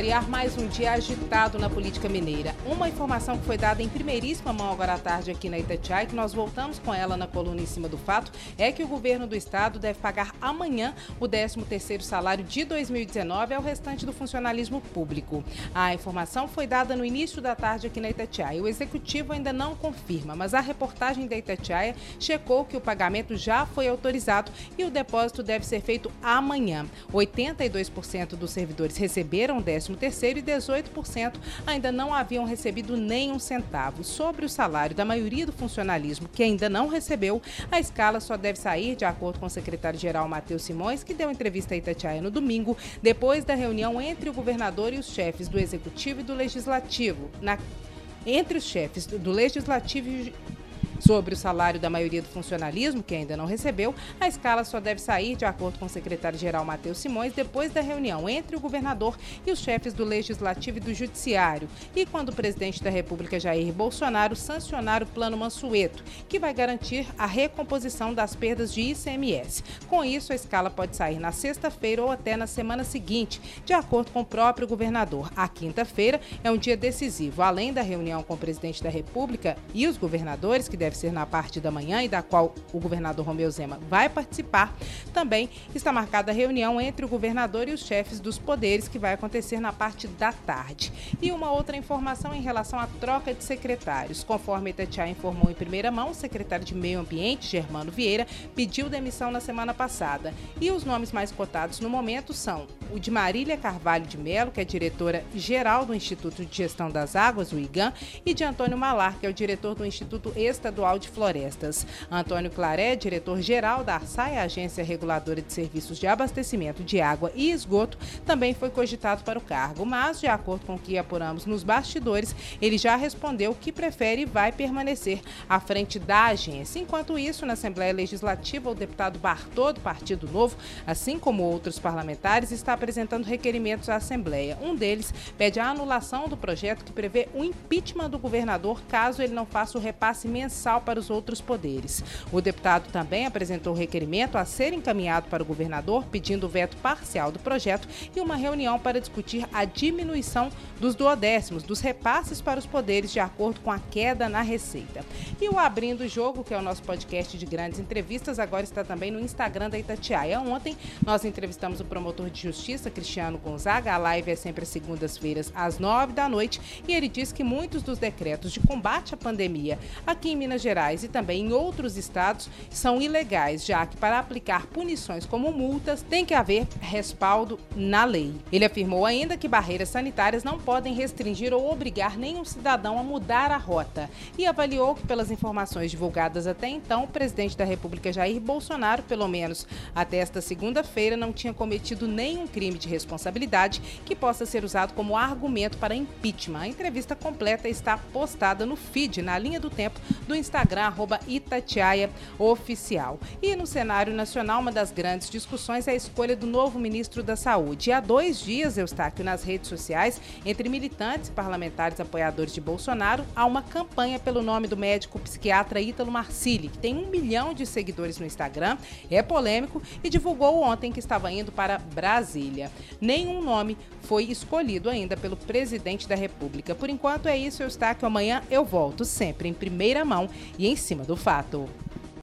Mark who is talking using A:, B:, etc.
A: variar mais um dia agitado na política mineira. Uma informação que foi dada em primeiríssima mão agora à tarde aqui na Itatiaia, que nós voltamos com ela na coluna em cima do fato, é que o governo do estado deve pagar amanhã o 13º salário de 2019 ao restante do funcionalismo público. A informação foi dada no início da tarde aqui na Itatiaia. O executivo ainda não confirma, mas a reportagem da Itatiaia checou que o pagamento já foi autorizado e o depósito deve ser feito amanhã. 82% dos servidores receberam 13º e 18% ainda não haviam recebido nem um centavo. Sobre o salário da maioria do funcionalismo que ainda não recebeu, a escala só deve sair, de acordo com o secretário-geral Matheus Simões, que deu entrevista a Itatiaia no domingo, depois da reunião entre o governador e os chefes do Executivo e do Legislativo. Na entre os chefes do Legislativo Sobre o salário da maioria do funcionalismo, que ainda não recebeu, a escala só deve sair, de acordo com o secretário-geral Matheus Simões, depois da reunião entre o governador e os chefes do Legislativo e do Judiciário, e quando o presidente da República Jair Bolsonaro sancionar o Plano Mansueto, que vai garantir a recomposição das perdas de ICMS. Com isso, a escala pode sair na sexta-feira ou até na semana seguinte, de acordo com o próprio governador. A quinta-feira é um dia decisivo. Além da reunião com o presidente da República e os governadores, que devem deve ser na parte da manhã e da qual o governador Romeu Zema vai participar, também está marcada a reunião entre o governador e os chefes dos poderes, que vai acontecer na parte da tarde. E uma outra informação em relação à troca de secretários. Conforme Itatiaia informou em primeira mão, o secretário de Meio Ambiente, Germano Vieira, pediu demissão na semana passada. E os nomes mais cotados no momento são o de Marília Carvalho de Melo, que é diretora-geral do Instituto de Gestão das Águas, o IGAM, e de Antônio Malar, que é o diretor do Instituto Estadual Estadual de Florestas. Antônio Claré, diretor-geral da ARSAI, Agência Reguladora de Serviços de Abastecimento de Água e Esgoto, também foi cogitado para o cargo, mas, de acordo com o que apuramos nos bastidores, ele já respondeu que prefere e vai permanecer à frente da agência. Enquanto isso, na Assembleia Legislativa, o deputado Bartô, do Partido Novo, assim como outros parlamentares, está apresentando requerimentos à Assembleia. Um deles pede a anulação do projeto que prevê o impeachment do governador caso ele não faça o repasse mensal para os outros poderes. O deputado também apresentou requerimento a ser encaminhado para o governador pedindo o veto parcial do projeto e uma reunião para discutir a diminuição dos duodécimos dos repasses para os poderes de acordo com a queda na receita. E o Abrindo o Jogo, que é o nosso podcast de grandes entrevistas, agora está também no Instagram da Itatiaia. Ontem nós entrevistamos o promotor de justiça, Cristiano Gonzaga. A live é sempre às segundas-feiras, às nove da noite, e ele diz que muitos dos decretos de combate à pandemia aqui em Minas Minas Gerais e também em outros estados são ilegais, já que para aplicar punições como multas tem que haver respaldo na lei. Ele afirmou ainda que barreiras sanitárias não podem restringir ou obrigar nenhum cidadão a mudar a rota e avaliou que, pelas informações divulgadas até então, o presidente da República Jair Bolsonaro, pelo menos até esta segunda-feira, não tinha cometido nenhum crime de responsabilidade que possa ser usado como argumento para impeachment. A entrevista completa está postada no feed, na linha do tempo do Instagram Instagram, arroba Itatiaia Oficial. E no cenário nacional, uma das grandes discussões é a escolha do novo ministro da Saúde. E há dois dias, eu aqui nas redes sociais, entre militantes parlamentares apoiadores de Bolsonaro, há uma campanha pelo nome do médico psiquiatra Ítalo Marcilli, que tem um milhão de seguidores no Instagram, é polêmico e divulgou ontem que estava indo para Brasília. Nenhum nome foi escolhido ainda pelo presidente da República. Por enquanto é isso, eu aqui Amanhã eu volto sempre em primeira mão e em cima do fato.